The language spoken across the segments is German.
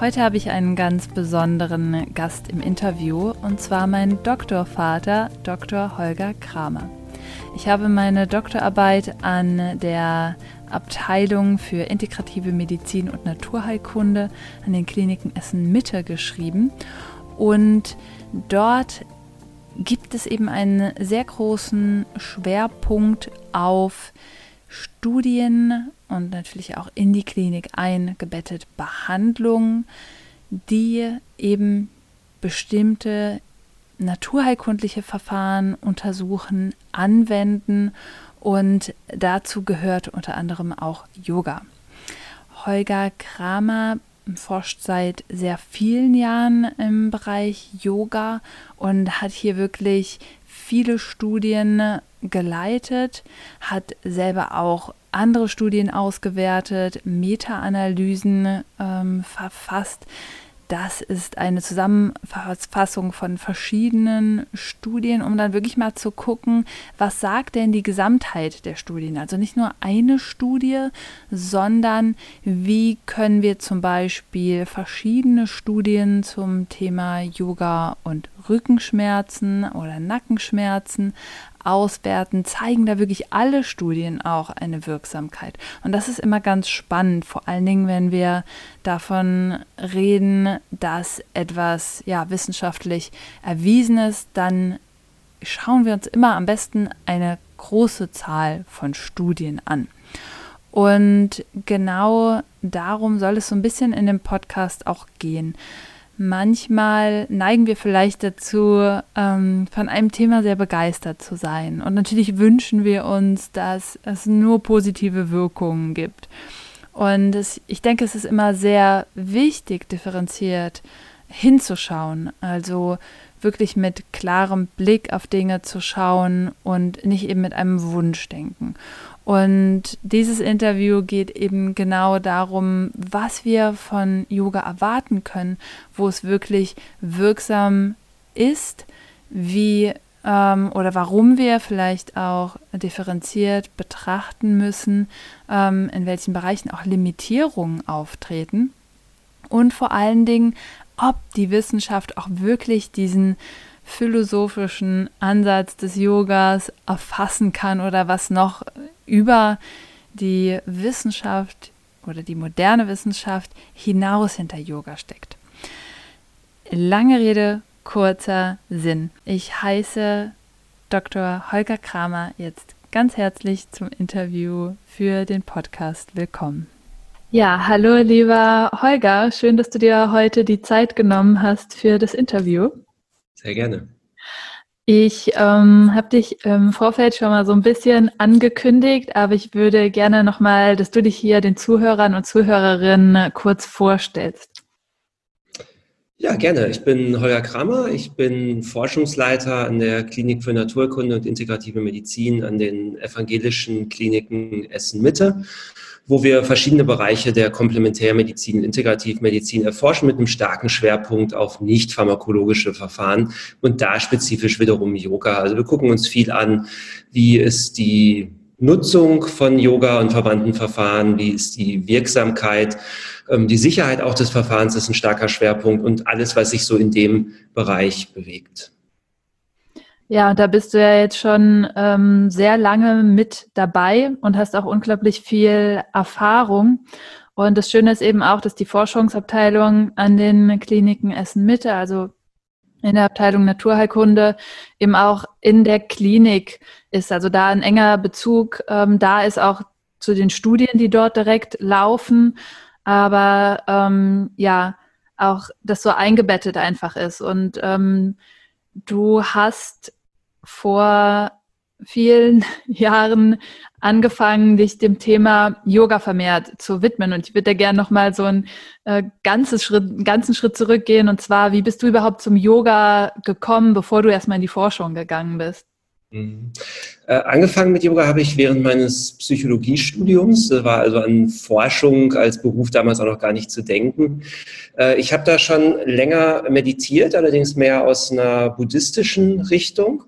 Heute habe ich einen ganz besonderen Gast im Interview und zwar meinen Doktorvater, Dr. Holger Kramer. Ich habe meine Doktorarbeit an der Abteilung für integrative Medizin und Naturheilkunde an den Kliniken Essen Mitte geschrieben und dort gibt es eben einen sehr großen Schwerpunkt auf Studien und natürlich auch in die Klinik eingebettet Behandlungen, die eben bestimmte naturheilkundliche Verfahren untersuchen, anwenden und dazu gehört unter anderem auch Yoga. Holger Kramer forscht seit sehr vielen Jahren im Bereich Yoga und hat hier wirklich viele Studien geleitet, hat selber auch andere Studien ausgewertet, Meta-Analysen ähm, verfasst. Das ist eine Zusammenfassung von verschiedenen Studien, um dann wirklich mal zu gucken, was sagt denn die Gesamtheit der Studien? Also nicht nur eine Studie, sondern wie können wir zum Beispiel verschiedene Studien zum Thema Yoga und Rückenschmerzen oder Nackenschmerzen auswerten, zeigen da wirklich alle Studien auch eine Wirksamkeit. Und das ist immer ganz spannend, vor allen Dingen, wenn wir davon reden, dass etwas ja wissenschaftlich erwiesen ist, dann schauen wir uns immer am besten eine große Zahl von Studien an. Und genau darum soll es so ein bisschen in dem Podcast auch gehen manchmal neigen wir vielleicht dazu, ähm, von einem Thema sehr begeistert zu sein. Und natürlich wünschen wir uns, dass es nur positive Wirkungen gibt. Und es, ich denke, es ist immer sehr wichtig, differenziert hinzuschauen. Also wirklich mit klarem Blick auf Dinge zu schauen und nicht eben mit einem Wunschdenken. Und dieses Interview geht eben genau darum, was wir von Yoga erwarten können, wo es wirklich wirksam ist, wie ähm, oder warum wir vielleicht auch differenziert betrachten müssen, ähm, in welchen Bereichen auch Limitierungen auftreten und vor allen Dingen, ob die Wissenschaft auch wirklich diesen philosophischen Ansatz des Yogas erfassen kann oder was noch über die Wissenschaft oder die moderne Wissenschaft hinaus hinter Yoga steckt. Lange Rede, kurzer Sinn. Ich heiße Dr. Holger Kramer jetzt ganz herzlich zum Interview für den Podcast willkommen. Ja, hallo lieber Holger, schön, dass du dir heute die Zeit genommen hast für das Interview. Sehr gerne. Ich ähm, habe dich im Vorfeld schon mal so ein bisschen angekündigt, aber ich würde gerne nochmal, dass du dich hier den Zuhörern und Zuhörerinnen kurz vorstellst. Ja, gerne. Ich bin Holger Kramer. Ich bin Forschungsleiter an der Klinik für Naturkunde und integrative Medizin an den evangelischen Kliniken Essen-Mitte wo wir verschiedene Bereiche der Komplementärmedizin, Integrativmedizin erforschen mit einem starken Schwerpunkt auf nicht pharmakologische Verfahren und da spezifisch wiederum Yoga. Also wir gucken uns viel an, wie ist die Nutzung von Yoga und verwandten Verfahren, wie ist die Wirksamkeit, ähm, die Sicherheit auch des Verfahrens ist ein starker Schwerpunkt und alles, was sich so in dem Bereich bewegt. Ja, da bist du ja jetzt schon ähm, sehr lange mit dabei und hast auch unglaublich viel Erfahrung. Und das Schöne ist eben auch, dass die Forschungsabteilung an den Kliniken Essen Mitte, also in der Abteilung Naturheilkunde, eben auch in der Klinik ist. Also da ein enger Bezug ähm, da ist auch zu den Studien, die dort direkt laufen. Aber ähm, ja, auch das so eingebettet einfach ist. Und ähm, du hast vor vielen Jahren angefangen, dich dem Thema Yoga vermehrt zu widmen. Und ich würde da gerne nochmal so einen, äh, ganzes Schritt, einen ganzen Schritt zurückgehen. Und zwar, wie bist du überhaupt zum Yoga gekommen, bevor du erstmal in die Forschung gegangen bist? Mhm. Äh, angefangen mit Yoga habe ich während meines Psychologiestudiums. Das war also an Forschung als Beruf damals auch noch gar nicht zu denken. Äh, ich habe da schon länger meditiert, allerdings mehr aus einer buddhistischen Richtung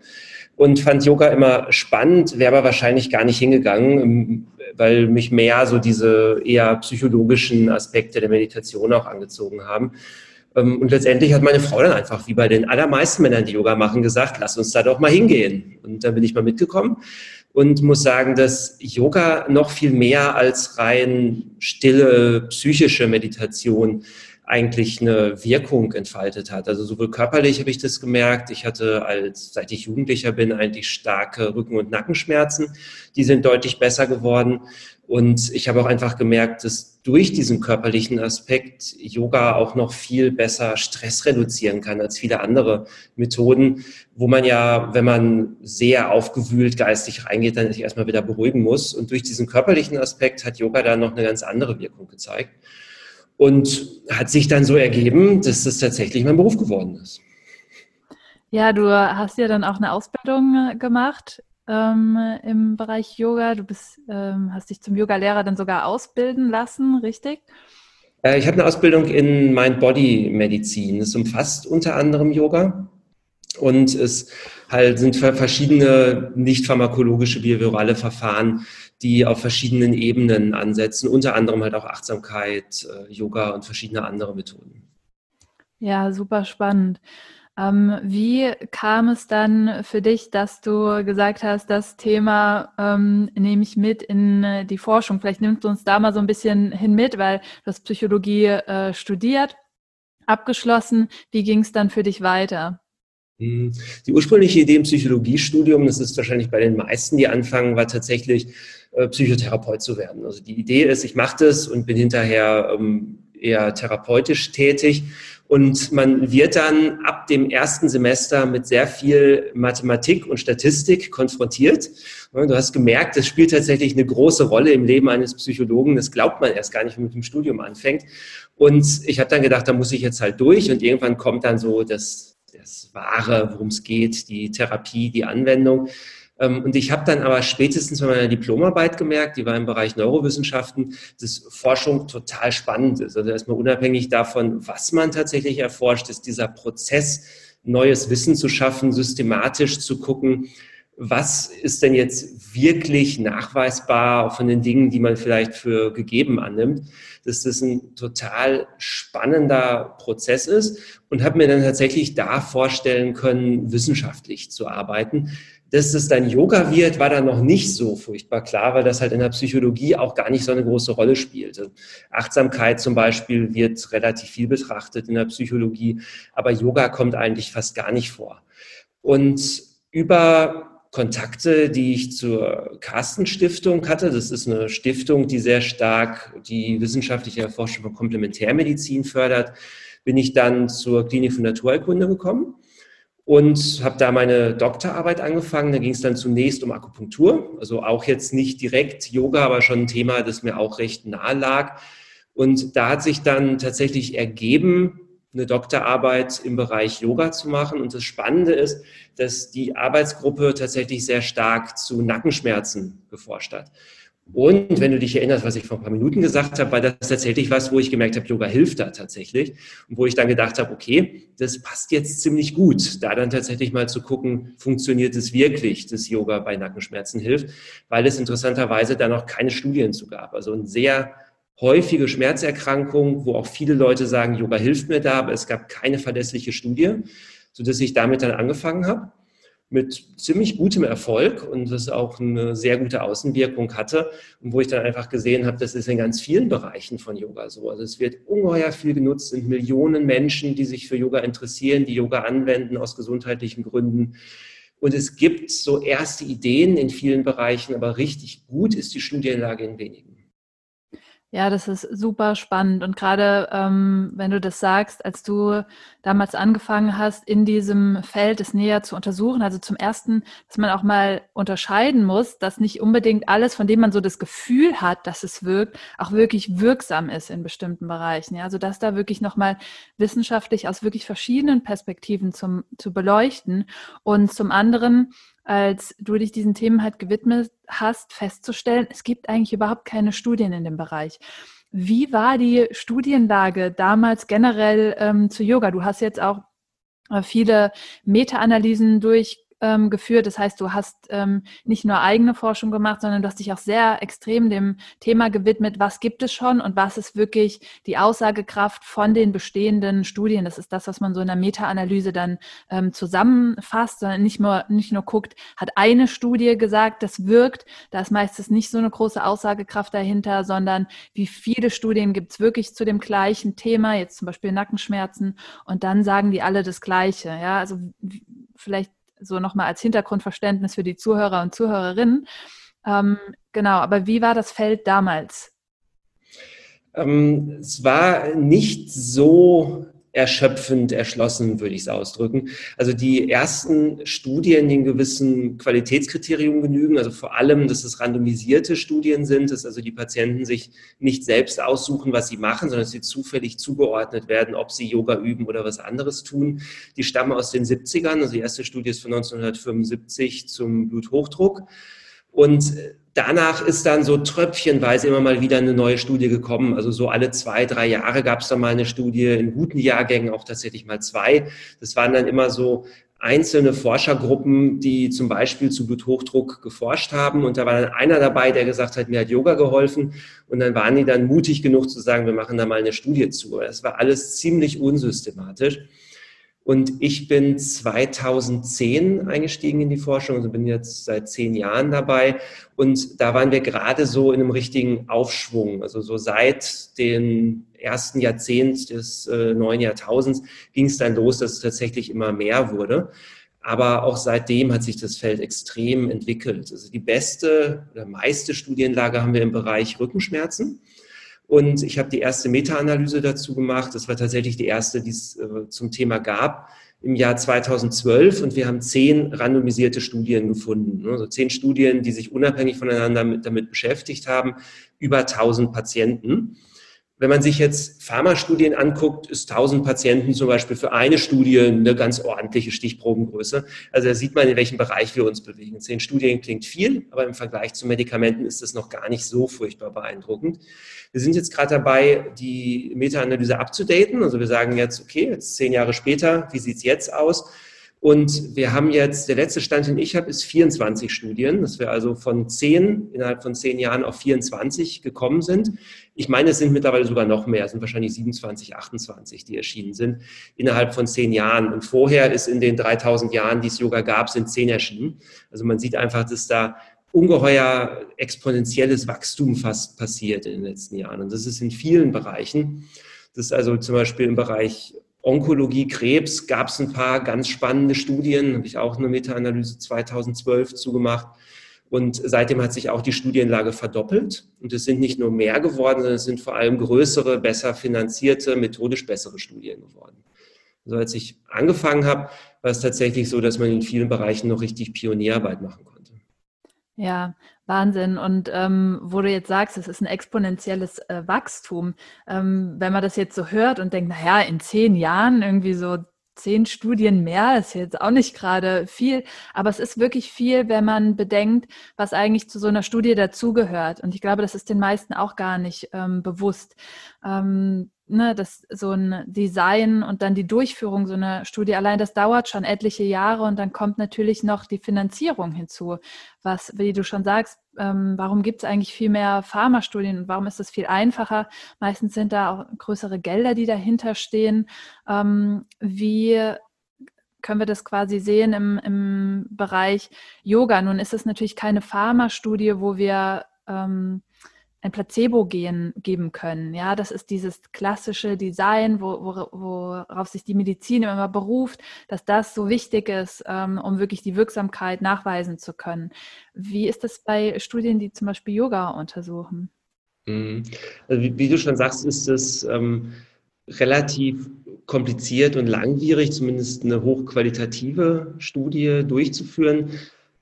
und fand Yoga immer spannend, wäre aber wahrscheinlich gar nicht hingegangen, ähm, weil mich mehr so diese eher psychologischen Aspekte der Meditation auch angezogen haben. Ähm, und letztendlich hat meine Frau dann einfach, wie bei den allermeisten Männern, die Yoga machen, gesagt, lass uns da doch mal hingehen. Und da bin ich mal mitgekommen und muss sagen, dass Yoga noch viel mehr als rein stille psychische Meditation eigentlich eine Wirkung entfaltet hat. Also sowohl körperlich habe ich das gemerkt. Ich hatte als, seit ich Jugendlicher bin, eigentlich starke Rücken- und Nackenschmerzen. Die sind deutlich besser geworden. Und ich habe auch einfach gemerkt, dass durch diesen körperlichen Aspekt Yoga auch noch viel besser Stress reduzieren kann als viele andere Methoden, wo man ja, wenn man sehr aufgewühlt geistig reingeht, dann sich erstmal wieder beruhigen muss. Und durch diesen körperlichen Aspekt hat Yoga da noch eine ganz andere Wirkung gezeigt. Und hat sich dann so ergeben, dass das tatsächlich mein Beruf geworden ist. Ja, du hast ja dann auch eine Ausbildung gemacht ähm, im Bereich Yoga. Du bist, ähm, hast dich zum Yoga-Lehrer dann sogar ausbilden lassen, richtig? Äh, ich habe eine Ausbildung in Mind-Body-Medizin. Es umfasst unter anderem Yoga und es halt sind verschiedene nicht pharmakologische behaviorale Verfahren, die auf verschiedenen Ebenen ansetzen, unter anderem halt auch Achtsamkeit, äh, Yoga und verschiedene andere Methoden. Ja, super spannend. Ähm, wie kam es dann für dich, dass du gesagt hast, das Thema ähm, nehme ich mit in äh, die Forschung? Vielleicht nimmst du uns da mal so ein bisschen hin mit, weil du hast Psychologie äh, studiert, abgeschlossen. Wie ging es dann für dich weiter? Hm, die ursprüngliche Idee im Psychologiestudium, das ist wahrscheinlich bei den meisten, die anfangen, war tatsächlich äh, Psychotherapeut zu werden. Also die Idee ist, ich mache das und bin hinterher ähm, eher therapeutisch tätig. Und man wird dann ab dem ersten Semester mit sehr viel Mathematik und Statistik konfrontiert. Du hast gemerkt, das spielt tatsächlich eine große Rolle im Leben eines Psychologen. Das glaubt man erst gar nicht, wenn man mit dem Studium anfängt. Und ich habe dann gedacht, da muss ich jetzt halt durch. Und irgendwann kommt dann so das, das Wahre, worum es geht, die Therapie, die Anwendung. Ähm, und ich habe dann aber spätestens bei meiner Diplomarbeit gemerkt, die war im Bereich Neurowissenschaften, dass Forschung total spannend ist. Also erstmal unabhängig davon, was man tatsächlich erforscht, ist dieser Prozess, neues Wissen zu schaffen, systematisch zu gucken, was ist denn jetzt wirklich nachweisbar von den Dingen, die man vielleicht für gegeben annimmt, dass das ein total spannender Prozess ist und habe mir dann tatsächlich da vorstellen können, wissenschaftlich zu arbeiten, dass es dann Yoga wird, war dann noch nicht so furchtbar klar, weil das halt in der Psychologie auch gar nicht so eine große Rolle spielte. Achtsamkeit zum Beispiel wird relativ viel betrachtet in der Psychologie, aber Yoga kommt eigentlich fast gar nicht vor. Und über Kontakte, die ich zur Carsten Stiftung hatte, das ist eine Stiftung, die sehr stark die wissenschaftliche Erforschung von Komplementärmedizin fördert, bin ich dann zur Klinik für Naturheilkunde gekommen und habe da meine Doktorarbeit angefangen. Da ging es dann zunächst um Akupunktur, also auch jetzt nicht direkt Yoga, aber schon ein Thema, das mir auch recht nahe lag. Und da hat sich dann tatsächlich ergeben, eine Doktorarbeit im Bereich Yoga zu machen. Und das Spannende ist, dass die Arbeitsgruppe tatsächlich sehr stark zu Nackenschmerzen geforscht hat. Und wenn du dich erinnerst, was ich vor ein paar Minuten gesagt habe, war das tatsächlich was, wo ich gemerkt habe, Yoga hilft da tatsächlich. Und wo ich dann gedacht habe, okay, das passt jetzt ziemlich gut, da dann tatsächlich mal zu gucken, funktioniert es wirklich, dass Yoga bei Nackenschmerzen hilft, weil es interessanterweise da noch keine Studien zu gab. Also eine sehr häufige Schmerzerkrankung, wo auch viele Leute sagen, Yoga hilft mir da, aber es gab keine verlässliche Studie, sodass ich damit dann angefangen habe mit ziemlich gutem Erfolg und das auch eine sehr gute Außenwirkung hatte und wo ich dann einfach gesehen habe, das ist in ganz vielen Bereichen von Yoga so. Also es wird ungeheuer viel genutzt, sind Millionen Menschen, die sich für Yoga interessieren, die Yoga anwenden aus gesundheitlichen Gründen. Und es gibt so erste Ideen in vielen Bereichen, aber richtig gut ist die Studienlage in wenigen. Ja, das ist super spannend. Und gerade ähm, wenn du das sagst, als du damals angefangen hast, in diesem Feld es näher zu untersuchen, also zum ersten, dass man auch mal unterscheiden muss, dass nicht unbedingt alles, von dem man so das Gefühl hat, dass es wirkt, auch wirklich wirksam ist in bestimmten Bereichen. Ja, also dass da wirklich nochmal wissenschaftlich aus wirklich verschiedenen Perspektiven zum, zu beleuchten. Und zum anderen, als du dich diesen Themen halt gewidmet hast, festzustellen, es gibt eigentlich überhaupt keine Studien in dem Bereich. Wie war die Studienlage damals generell ähm, zu Yoga? Du hast jetzt auch äh, viele Meta-Analysen durch ähm, geführt. Das heißt, du hast ähm, nicht nur eigene Forschung gemacht, sondern du hast dich auch sehr extrem dem Thema gewidmet, was gibt es schon und was ist wirklich die Aussagekraft von den bestehenden Studien. Das ist das, was man so in der Meta-Analyse dann ähm, zusammenfasst, sondern nicht nur, nicht nur guckt, hat eine Studie gesagt, das wirkt. Da ist meistens nicht so eine große Aussagekraft dahinter, sondern wie viele Studien gibt es wirklich zu dem gleichen Thema, jetzt zum Beispiel Nackenschmerzen, und dann sagen die alle das Gleiche. Ja, also vielleicht so nochmal als Hintergrundverständnis für die Zuhörer und Zuhörerinnen. Ähm, genau, aber wie war das Feld damals? Ähm, es war nicht so erschöpfend erschlossen, würde ich es ausdrücken. Also die ersten Studien, die in gewissen Qualitätskriterium genügen, also vor allem, dass es randomisierte Studien sind, dass also die Patienten sich nicht selbst aussuchen, was sie machen, sondern dass sie zufällig zugeordnet werden, ob sie Yoga üben oder was anderes tun. Die stammen aus den 70ern, also die erste Studie ist von 1975 zum Bluthochdruck. Und danach ist dann so tröpfchenweise immer mal wieder eine neue Studie gekommen. Also so alle zwei, drei Jahre gab es dann mal eine Studie, in guten Jahrgängen auch tatsächlich mal zwei. Das waren dann immer so einzelne Forschergruppen, die zum Beispiel zu Bluthochdruck geforscht haben. Und da war dann einer dabei, der gesagt hat, mir hat Yoga geholfen. Und dann waren die dann mutig genug zu sagen, wir machen da mal eine Studie zu. Das war alles ziemlich unsystematisch. Und ich bin 2010 eingestiegen in die Forschung, also bin jetzt seit zehn Jahren dabei. Und da waren wir gerade so in einem richtigen Aufschwung. Also so seit dem ersten Jahrzehnt des äh, neuen Jahrtausends ging es dann los, dass es tatsächlich immer mehr wurde. Aber auch seitdem hat sich das Feld extrem entwickelt. Also die beste oder meiste Studienlage haben wir im Bereich Rückenschmerzen. Und ich habe die erste Meta-Analyse dazu gemacht. Das war tatsächlich die erste, die es äh, zum Thema gab im Jahr 2012. Und wir haben zehn randomisierte Studien gefunden. Also zehn Studien, die sich unabhängig voneinander mit, damit beschäftigt haben, über 1000 Patienten. Wenn man sich jetzt Pharmastudien anguckt, ist 1000 Patienten zum Beispiel für eine Studie eine ganz ordentliche Stichprobengröße. Also da sieht man, in welchem Bereich wir uns bewegen. Zehn Studien klingt viel, aber im Vergleich zu Medikamenten ist das noch gar nicht so furchtbar beeindruckend. Wir sind jetzt gerade dabei, die Meta-Analyse abzudaten. Also wir sagen jetzt, okay, jetzt zehn Jahre später, wie sieht's jetzt aus? Und wir haben jetzt, der letzte Stand, den ich habe, ist 24 Studien, dass wir also von zehn, innerhalb von zehn Jahren auf 24 gekommen sind. Ich meine, es sind mittlerweile sogar noch mehr, es sind wahrscheinlich 27, 28, die erschienen sind, innerhalb von zehn Jahren. Und vorher ist in den 3000 Jahren, die es Yoga gab, sind zehn erschienen. Also man sieht einfach, dass da ungeheuer exponentielles Wachstum fast passiert in den letzten Jahren. Und das ist in vielen Bereichen. Das ist also zum Beispiel im Bereich Onkologie, Krebs gab es ein paar ganz spannende Studien, habe ich auch eine Meta-Analyse 2012 zugemacht. Und seitdem hat sich auch die Studienlage verdoppelt. Und es sind nicht nur mehr geworden, sondern es sind vor allem größere, besser finanzierte, methodisch bessere Studien geworden. Also als ich angefangen habe, war es tatsächlich so, dass man in vielen Bereichen noch richtig Pionierarbeit machen konnte. Ja, Wahnsinn. Und ähm, wo du jetzt sagst, es ist ein exponentielles äh, Wachstum, ähm, wenn man das jetzt so hört und denkt, naja, in zehn Jahren irgendwie so zehn Studien mehr, ist jetzt auch nicht gerade viel, aber es ist wirklich viel, wenn man bedenkt, was eigentlich zu so einer Studie dazugehört. Und ich glaube, das ist den meisten auch gar nicht ähm, bewusst. Ähm, ne, das so ein Design und dann die Durchführung so einer Studie allein, das dauert schon etliche Jahre und dann kommt natürlich noch die Finanzierung hinzu. Was, wie du schon sagst, ähm, warum gibt es eigentlich viel mehr Pharmastudien und warum ist es viel einfacher? Meistens sind da auch größere Gelder, die dahinter stehen. Ähm, wie können wir das quasi sehen im, im Bereich Yoga? Nun ist es natürlich keine Pharmastudie, wo wir ähm, ein Placebo gehen, geben können. Ja, das ist dieses klassische Design, wo, wo, worauf sich die Medizin immer beruft, dass das so wichtig ist, ähm, um wirklich die Wirksamkeit nachweisen zu können. Wie ist das bei Studien, die zum Beispiel Yoga untersuchen? Mhm. Also wie, wie, du schon sagst, ist es ähm, relativ kompliziert und langwierig, zumindest eine hochqualitative Studie durchzuführen.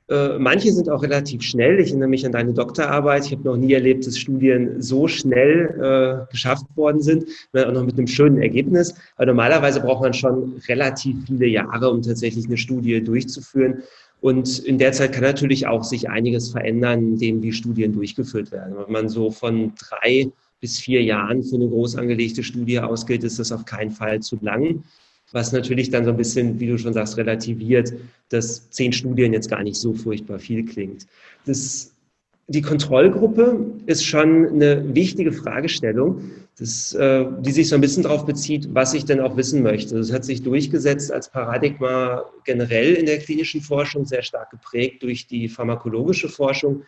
Äh, manche sind auch relativ schnell. Ich erinnere mich an deine Doktorarbeit. Ich habe noch nie erlebt, dass Studien so schnell äh, geschafft worden sind, auch noch mit einem schönen Ergebnis. Aber normalerweise braucht man schon relativ viele Jahre, um tatsächlich eine Studie durchzuführen. Und in der Zeit kann natürlich auch sich einiges verändern, indem wie Studien durchgeführt werden. Wenn man so von drei bis vier Jahren für eine groß angelegte Studie ausgeht, ist das auf keinen Fall zu lang. Was natürlich dann so ein bisschen, wie du schon sagst, relativiert, dass zehn Studien jetzt gar nicht so furchtbar viel klingt. Das, die Kontrollgruppe ist schon eine wichtige Fragestellung, das, äh, die sich so ein bisschen darauf bezieht, was ich denn auch wissen möchte. Das hat sich durchgesetzt als Paradigma generell in der klinischen Forschung, sehr stark geprägt durch die pharmakologische Forschung,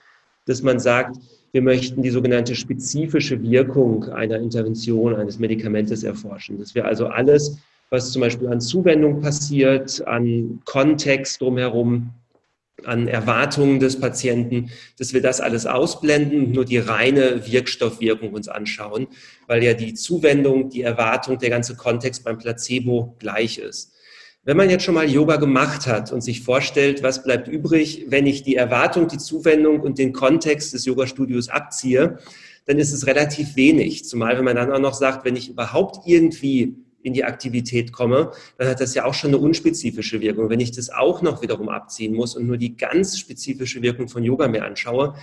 dass man sagt, wir möchten die sogenannte spezifische Wirkung einer Intervention, eines Medikamentes erforschen. Dass wir also alles, was zum Beispiel an Zuwendung passiert, an Kontext drumherum, an Erwartungen des Patienten, dass wir das alles ausblenden und nur die reine Wirkstoffwirkung uns anschauen, weil ja die Zuwendung, die Erwartung, der ganze Kontext beim Placebo gleich ist. Wenn man jetzt schon mal Yoga gemacht hat und sich vorstellt, was bleibt übrig, wenn ich die Erwartung, die Zuwendung und den Kontext des Yoga-Studios abziehe, dann ist es relativ wenig. Zumal wenn man dann auch noch sagt, wenn ich überhaupt irgendwie in die Aktivität komme, dann hat das ja auch schon eine unspezifische Wirkung. Wenn ich das auch noch wiederum abziehen muss und nur die ganz spezifische Wirkung von Yoga mir anschaue,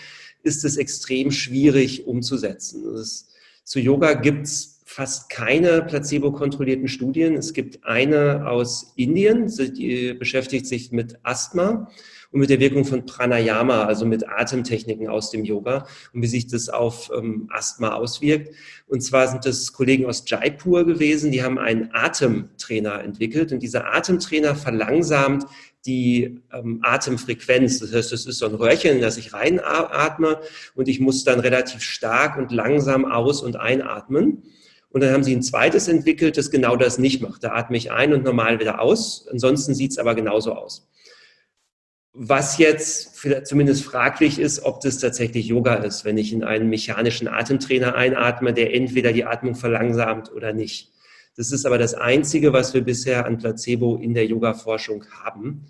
ist es extrem schwierig umzusetzen. Ist, zu Yoga gibt's fast keine placebo-kontrollierten Studien. Es gibt eine aus Indien, die beschäftigt sich mit Asthma und mit der Wirkung von Pranayama, also mit Atemtechniken aus dem Yoga und wie sich das auf ähm, Asthma auswirkt. Und zwar sind das Kollegen aus Jaipur gewesen, die haben einen Atemtrainer entwickelt und dieser Atemtrainer verlangsamt die ähm, Atemfrequenz. Das heißt, es ist so ein Röhrchen, das ich reinatme und ich muss dann relativ stark und langsam aus- und einatmen. Und dann haben sie ein zweites entwickelt, das genau das nicht macht. Da atme ich ein und normal wieder aus. Ansonsten sieht es aber genauso aus. Was jetzt zumindest fraglich ist, ob das tatsächlich Yoga ist, wenn ich in einen mechanischen Atemtrainer einatme, der entweder die Atmung verlangsamt oder nicht. Das ist aber das Einzige, was wir bisher an Placebo in der Yoga-Forschung haben.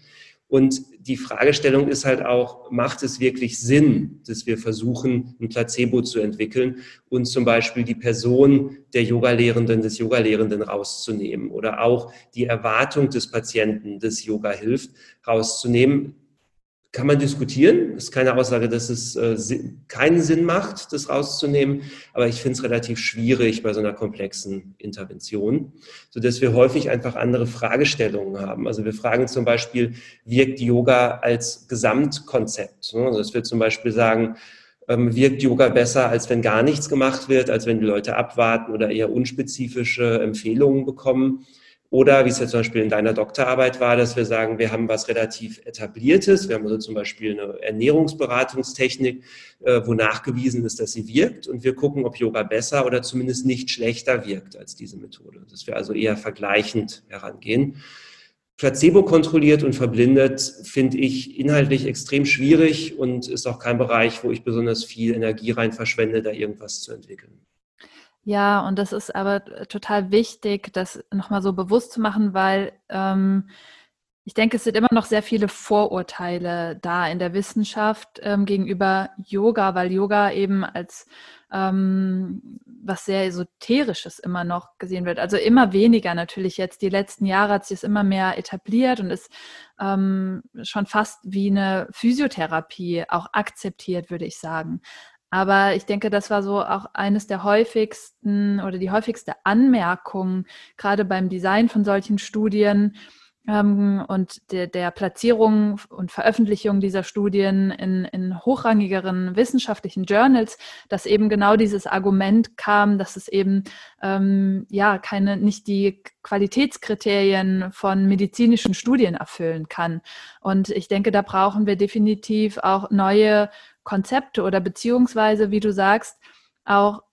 Und die Fragestellung ist halt auch, macht es wirklich Sinn, dass wir versuchen, ein Placebo zu entwickeln und zum Beispiel die Person der Yogalehrenden, des Yogalehrenden rauszunehmen oder auch die Erwartung des Patienten des Yoga hilft rauszunehmen kann man diskutieren. Es ist keine Aussage, dass es äh, keinen Sinn macht, das rauszunehmen. Aber ich finde es relativ schwierig bei so einer komplexen Intervention, sodass wir häufig einfach andere Fragestellungen haben. Also wir fragen zum Beispiel, wirkt Yoga als Gesamtkonzept? Ne? Also dass wir zum Beispiel sagen, ähm, wirkt Yoga besser, als wenn gar nichts gemacht wird, als wenn die Leute abwarten oder eher unspezifische Empfehlungen bekommen? Oder wie es ja zum Beispiel in deiner Doktorarbeit war, dass wir sagen, wir haben was relativ etabliertes. Wir haben also zum Beispiel eine Ernährungsberatungstechnik, äh, wo nachgewiesen ist, dass sie wirkt. Und wir gucken, ob Yoga besser oder zumindest nicht schlechter wirkt als diese Methode. Dass wir also eher vergleichend herangehen. Placebo kontrolliert und verblindet finde ich inhaltlich extrem schwierig und ist auch kein Bereich, wo ich besonders viel Energie rein verschwende, da irgendwas zu entwickeln. Ja, und das ist aber total wichtig, das nochmal so bewusst zu machen, weil ähm, ich denke, es sind immer noch sehr viele Vorurteile da in der Wissenschaft ähm, gegenüber Yoga, weil Yoga eben als ähm, was sehr esoterisches immer noch gesehen wird. Also immer weniger natürlich jetzt. Die letzten Jahre hat sich es immer mehr etabliert und ist ähm, schon fast wie eine Physiotherapie auch akzeptiert, würde ich sagen. Aber ich denke, das war so auch eines der häufigsten oder die häufigste Anmerkung, gerade beim Design von solchen Studien ähm, und der, der, Platzierung und Veröffentlichung dieser Studien in, in hochrangigeren wissenschaftlichen Journals, dass eben genau dieses Argument kam, dass es eben ähm, ja keine, nicht die Qualitätskriterien von medizinischen Studien erfüllen kann. Und ich denke, da brauchen wir definitiv auch neue Konzepte oder beziehungsweise, wie du sagst, auch,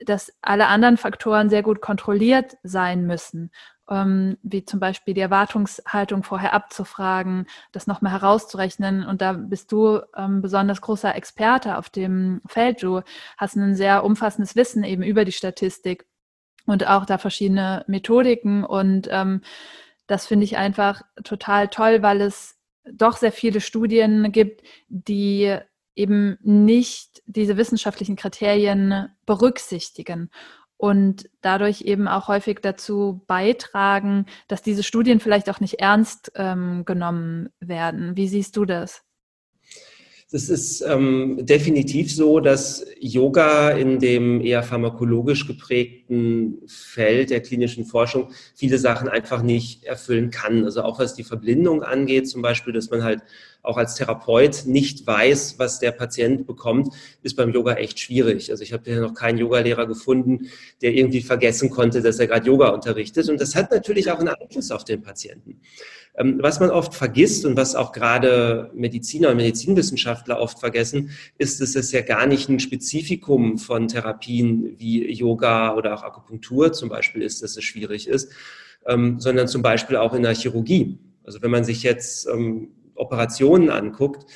dass alle anderen Faktoren sehr gut kontrolliert sein müssen. ähm, wie zum Beispiel die Erwartungshaltung vorher abzufragen, das nochmal herauszurechnen. Und da bist du ähm, besonders großer Experte auf dem Feld. Du hast ein sehr umfassendes Wissen eben über die Statistik und auch da verschiedene Methodiken. Und ähm, das finde ich einfach total toll, weil es doch sehr viele Studien gibt, die eben nicht diese wissenschaftlichen Kriterien berücksichtigen und dadurch eben auch häufig dazu beitragen, dass diese Studien vielleicht auch nicht ernst ähm, genommen werden. Wie siehst du das? Es ist ähm, definitiv so, dass Yoga in dem eher pharmakologisch geprägten Feld der klinischen Forschung viele Sachen einfach nicht erfüllen kann. Also auch was die Verblindung angeht, zum Beispiel, dass man halt auch als Therapeut nicht weiß, was der Patient bekommt, ist beim Yoga echt schwierig. Also ich habe ja noch keinen Yogalehrer gefunden, der irgendwie vergessen konnte, dass er gerade Yoga unterrichtet. Und das hat natürlich auch einen Einfluss auf den Patienten. Ähm, was man oft vergisst und was auch gerade Mediziner und Medizinwissenschaftler oft vergessen, ist, dass es ja gar nicht ein Spezifikum von Therapien wie Yoga oder auch Akupunktur zum Beispiel ist, dass es schwierig ist, ähm, sondern zum Beispiel auch in der Chirurgie. Also wenn man sich jetzt ähm, Operationen anguckt,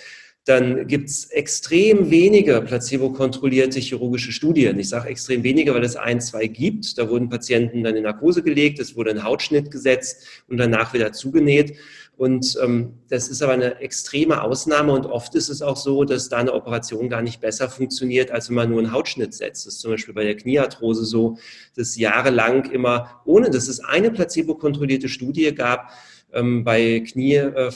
dann gibt es extrem wenige placebo-kontrollierte chirurgische Studien. Ich sage extrem wenige, weil es ein, zwei gibt. Da wurden Patienten dann in Narkose gelegt, es wurde ein Hautschnitt gesetzt und danach wieder zugenäht. Und ähm, das ist aber eine extreme Ausnahme und oft ist es auch so, dass da eine Operation gar nicht besser funktioniert, als wenn man nur einen Hautschnitt setzt. Das ist zum Beispiel bei der Kniearthrose so, dass jahrelang immer, ohne dass es eine placebo-kontrollierte Studie gab, ähm, bei Knie, äh,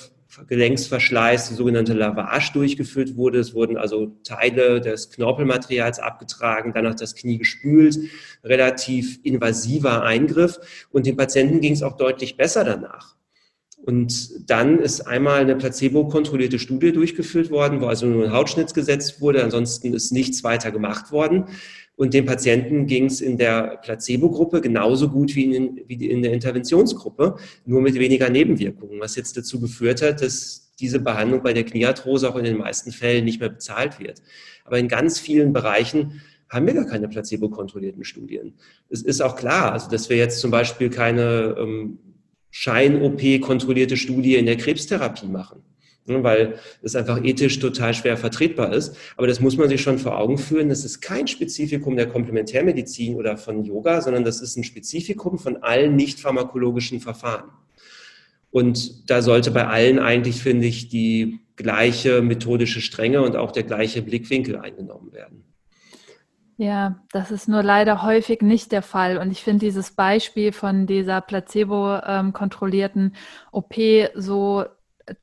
Gelenksverschleiß, die sogenannte Lavage durchgeführt wurde. Es wurden also Teile des Knorpelmaterials abgetragen, danach das Knie gespült, relativ invasiver Eingriff und dem Patienten ging es auch deutlich besser danach. Und dann ist einmal eine placebo-kontrollierte Studie durchgeführt worden, wo also nur ein Hautschnitt gesetzt wurde, ansonsten ist nichts weiter gemacht worden. Und dem Patienten ging es in der Placebo-Gruppe genauso gut wie in, wie in der Interventionsgruppe, nur mit weniger Nebenwirkungen, was jetzt dazu geführt hat, dass diese Behandlung bei der Kniearthrose auch in den meisten Fällen nicht mehr bezahlt wird. Aber in ganz vielen Bereichen haben wir gar keine placebo-kontrollierten Studien. Es ist auch klar, also dass wir jetzt zum Beispiel keine ähm, Schein-OP-kontrollierte Studie in der Krebstherapie machen. Ne, weil es einfach ethisch total schwer vertretbar ist. Aber das muss man sich schon vor Augen führen. Das ist kein Spezifikum der Komplementärmedizin oder von Yoga, sondern das ist ein Spezifikum von allen nicht pharmakologischen Verfahren. Und da sollte bei allen eigentlich, finde ich, die gleiche methodische Strenge und auch der gleiche Blickwinkel eingenommen werden. Ja, das ist nur leider häufig nicht der Fall. Und ich finde dieses Beispiel von dieser placebo-kontrollierten ähm, OP so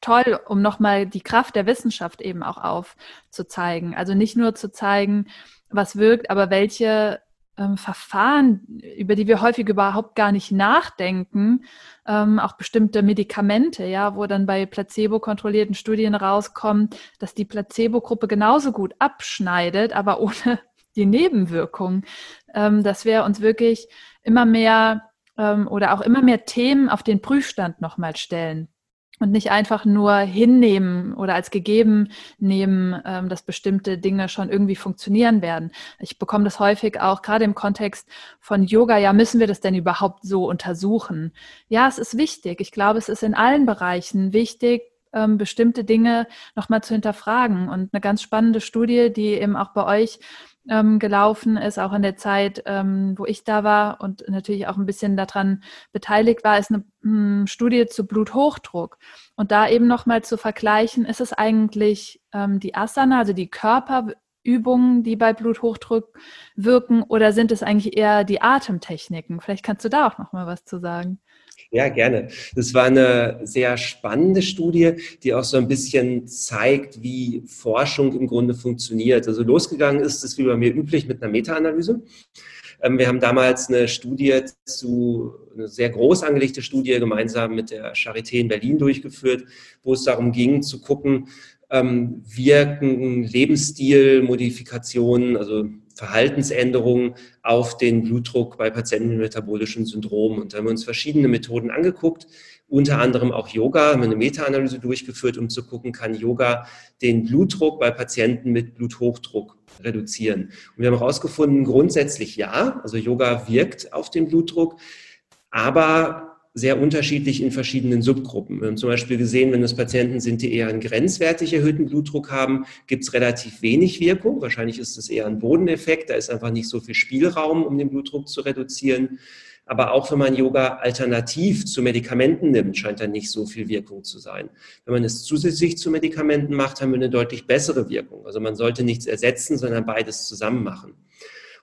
toll, um nochmal die Kraft der Wissenschaft eben auch aufzuzeigen. Also nicht nur zu zeigen, was wirkt, aber welche ähm, Verfahren, über die wir häufig überhaupt gar nicht nachdenken, ähm, auch bestimmte Medikamente, ja, wo dann bei placebo-kontrollierten Studien rauskommt, dass die Placebo-Gruppe genauso gut abschneidet, aber ohne die Nebenwirkungen, ähm, dass wir uns wirklich immer mehr ähm, oder auch immer mehr Themen auf den Prüfstand nochmal stellen und nicht einfach nur hinnehmen oder als gegeben nehmen, ähm, dass bestimmte Dinge schon irgendwie funktionieren werden. Ich bekomme das häufig auch gerade im Kontext von Yoga. Ja, müssen wir das denn überhaupt so untersuchen? Ja, es ist wichtig. Ich glaube, es ist in allen Bereichen wichtig, ähm, bestimmte Dinge nochmal zu hinterfragen. Und eine ganz spannende Studie, die eben auch bei euch ähm, gelaufen ist, auch in der Zeit, ähm, wo ich da war und natürlich auch ein bisschen daran beteiligt war, ist eine mh, hm, Studie zu Bluthochdruck. Und da eben nochmal zu vergleichen, ist es eigentlich ähm, die Asana, also die Körperübungen, die bei Bluthochdruck wirken, oder sind es eigentlich eher die Atemtechniken? Vielleicht kannst du da auch nochmal was zu sagen. Ja, gerne. Das war eine sehr spannende Studie, die auch so ein bisschen zeigt, wie Forschung im Grunde funktioniert. Also losgegangen ist es wie bei mir üblich mit einer Meta-Analyse. Ähm, wir haben damals eine Studie zu, eine sehr groß angelegte Studie gemeinsam mit der Charité in Berlin durchgeführt, wo es darum ging zu gucken, ähm, wirken Lebensstilmodifikationen, also Verhaltensänderungen auf den Blutdruck bei Patienten mit metabolischen Syndrom. Und da haben wir uns verschiedene Methoden angeguckt, unter anderem auch Yoga, haben eine Meta-Analyse durchgeführt, um zu gucken, kann Yoga den Blutdruck bei Patienten mit Bluthochdruck reduzieren. Und wir haben herausgefunden, grundsätzlich ja, also Yoga wirkt auf den Blutdruck, aber sehr unterschiedlich in verschiedenen Subgruppen. Wir haben zum Beispiel gesehen, wenn es Patienten sind, die eher einen grenzwertig erhöhten Blutdruck haben, gibt es relativ wenig Wirkung. Wahrscheinlich ist es eher ein Bodeneffekt. Da ist einfach nicht so viel Spielraum, um den Blutdruck zu reduzieren. Aber auch wenn man Yoga alternativ zu Medikamenten nimmt, scheint da nicht so viel Wirkung zu sein. Wenn man es zusätzlich zu Medikamenten macht, haben wir eine deutlich bessere Wirkung. Also man sollte nichts ersetzen, sondern beides zusammen machen.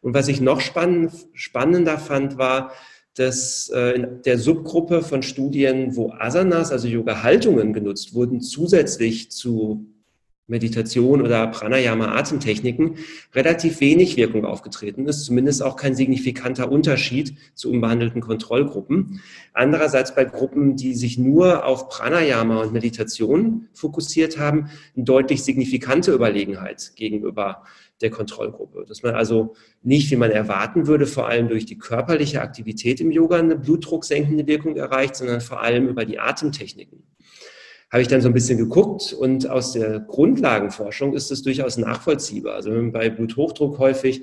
Und was ich noch spannend, spannender fand, war, dass äh, in der Subgruppe von Studien, wo Asanas, also Yoga-Haltungen genutzt wurden, zusätzlich zu Meditation oder Pranayama-Atemtechniken relativ wenig Wirkung aufgetreten ist, zumindest auch kein signifikanter Unterschied zu unbehandelten Kontrollgruppen. Andererseits bei Gruppen, die sich nur auf Pranayama und Meditation fokussiert haben, eine deutlich signifikante Überlegenheit gegenüber der Kontrollgruppe. Dass man also nicht, wie man erwarten würde, vor allem durch die körperliche Aktivität im Yoga eine blutdrucksenkende Wirkung erreicht, sondern vor allem über die Atemtechniken habe ich dann so ein bisschen geguckt und aus der Grundlagenforschung ist es durchaus nachvollziehbar. Also bei Bluthochdruck häufig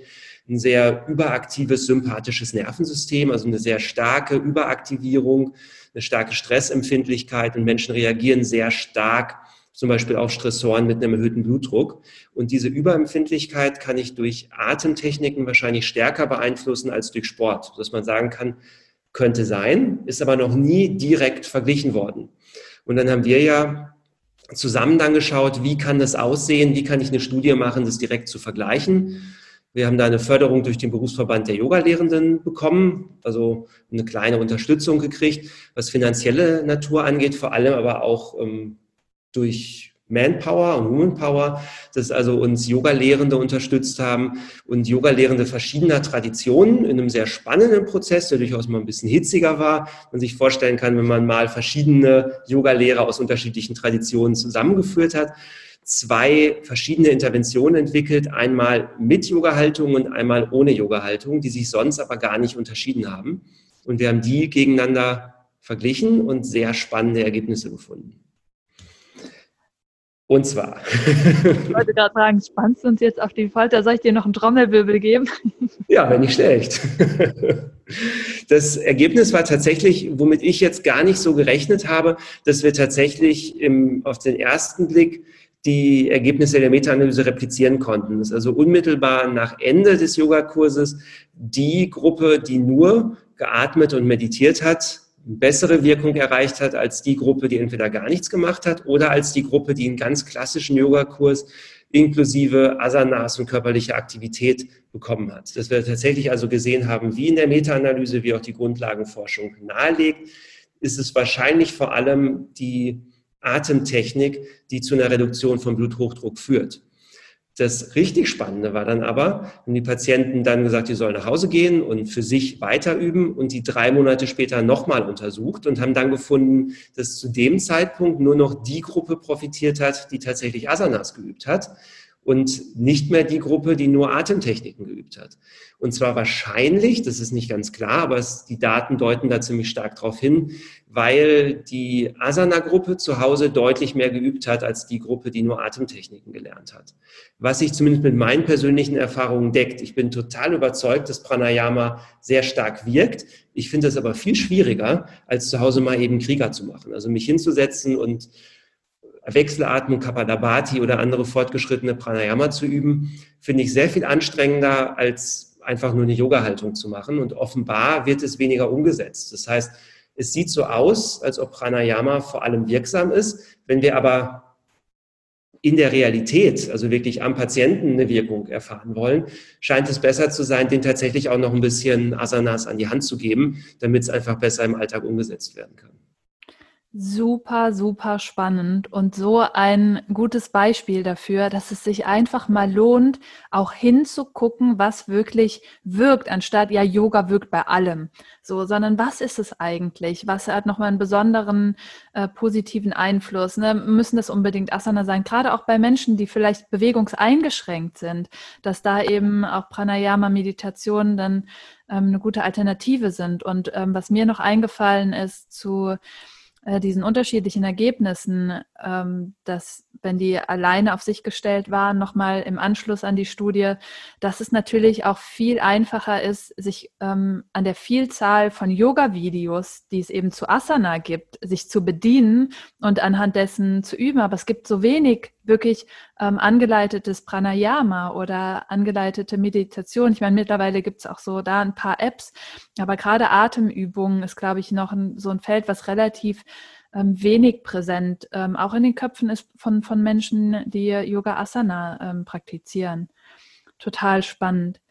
ein sehr überaktives sympathisches Nervensystem, also eine sehr starke Überaktivierung, eine starke Stressempfindlichkeit und Menschen reagieren sehr stark zum Beispiel auf Stressoren mit einem erhöhten Blutdruck. Und diese Überempfindlichkeit kann ich durch Atemtechniken wahrscheinlich stärker beeinflussen als durch Sport, dass man sagen kann, könnte sein, ist aber noch nie direkt verglichen worden. Und dann haben wir ja zusammen dann geschaut, wie kann das aussehen, wie kann ich eine Studie machen, das direkt zu vergleichen. Wir haben da eine Förderung durch den Berufsverband der Yogalehrenden bekommen, also eine kleine Unterstützung gekriegt, was finanzielle Natur angeht, vor allem aber auch ähm, durch Manpower und Womanpower, dass also uns Yoga-Lehrende unterstützt haben und Yoga-Lehrende verschiedener Traditionen in einem sehr spannenden Prozess, der durchaus mal ein bisschen hitziger war. Man sich vorstellen kann, wenn man mal verschiedene Yoga-Lehrer aus unterschiedlichen Traditionen zusammengeführt hat, zwei verschiedene Interventionen entwickelt, einmal mit Yoga-Haltung und einmal ohne Yoga-Haltung, die sich sonst aber gar nicht unterschieden haben. Und wir haben die gegeneinander verglichen und sehr spannende Ergebnisse gefunden. Und zwar. Ich wollte gerade sagen, spannst du uns jetzt auf die Folter? Soll ich dir noch einen Trommelwirbel geben? Ja, wenn nicht schlecht. Das Ergebnis war tatsächlich, womit ich jetzt gar nicht so gerechnet habe, dass wir tatsächlich im, auf den ersten Blick die Ergebnisse der Meta-Analyse replizieren konnten. Das ist also unmittelbar nach Ende des Yogakurses die Gruppe, die nur geatmet und meditiert hat, bessere Wirkung erreicht hat als die Gruppe, die entweder gar nichts gemacht hat oder als die Gruppe, die einen ganz klassischen Yogakurs inklusive Asanas und körperlicher Aktivität bekommen hat. Dass wir tatsächlich also gesehen haben, wie in der Meta-Analyse, wie auch die Grundlagenforschung nahelegt, ist es wahrscheinlich vor allem die Atemtechnik, die zu einer Reduktion von Bluthochdruck führt. Das richtig Spannende war dann aber, wenn die Patienten dann gesagt, die sollen nach Hause gehen und für sich weiter üben und die drei Monate später nochmal untersucht und haben dann gefunden, dass zu dem Zeitpunkt nur noch die Gruppe profitiert hat, die tatsächlich Asanas geübt hat und nicht mehr die Gruppe, die nur Atemtechniken geübt hat. Und zwar wahrscheinlich, das ist nicht ganz klar, aber es, die Daten deuten da ziemlich stark darauf hin, weil die Asana-Gruppe zu Hause deutlich mehr geübt hat als die Gruppe, die nur Atemtechniken gelernt hat. Was sich zumindest mit meinen persönlichen Erfahrungen deckt. Ich bin total überzeugt, dass Pranayama sehr stark wirkt. Ich finde es aber viel schwieriger, als zu Hause mal eben Krieger zu machen. Also mich hinzusetzen und Wechselatmung, Kapalabhati oder andere fortgeschrittene Pranayama zu üben, finde ich sehr viel anstrengender, als einfach nur eine Yoga-Haltung zu machen. Und offenbar wird es weniger umgesetzt. Das heißt, es sieht so aus, als ob Pranayama vor allem wirksam ist. Wenn wir aber in der Realität, also wirklich am Patienten eine Wirkung erfahren wollen, scheint es besser zu sein, den tatsächlich auch noch ein bisschen Asanas an die Hand zu geben, damit es einfach besser im Alltag umgesetzt werden kann. Super, super spannend und so ein gutes Beispiel dafür, dass es sich einfach mal lohnt, auch hinzugucken, was wirklich wirkt, anstatt ja, Yoga wirkt bei allem. So, sondern was ist es eigentlich? Was hat nochmal einen besonderen äh, positiven Einfluss? Ne? Müssen das unbedingt Asana sein? Gerade auch bei Menschen, die vielleicht bewegungseingeschränkt sind, dass da eben auch Pranayama-Meditationen dann ähm, eine gute Alternative sind. Und ähm, was mir noch eingefallen ist zu diesen unterschiedlichen Ergebnissen, ähm, dass wenn die alleine auf sich gestellt waren, nochmal im Anschluss an die Studie, dass es natürlich auch viel einfacher ist, sich ähm, an der Vielzahl von Yoga-Videos, die es eben zu Asana gibt, sich zu bedienen und anhand dessen zu üben. Aber es gibt so wenig wirklich ähm, angeleitetes Pranayama oder angeleitete Meditation. Ich meine, mittlerweile gibt es auch so da ein paar Apps, aber gerade Atemübungen ist, glaube ich, noch ein, so ein Feld, was relativ ähm, wenig präsent, ähm, auch in den Köpfen ist von, von Menschen, die Yoga Asana ähm, praktizieren. Total spannend.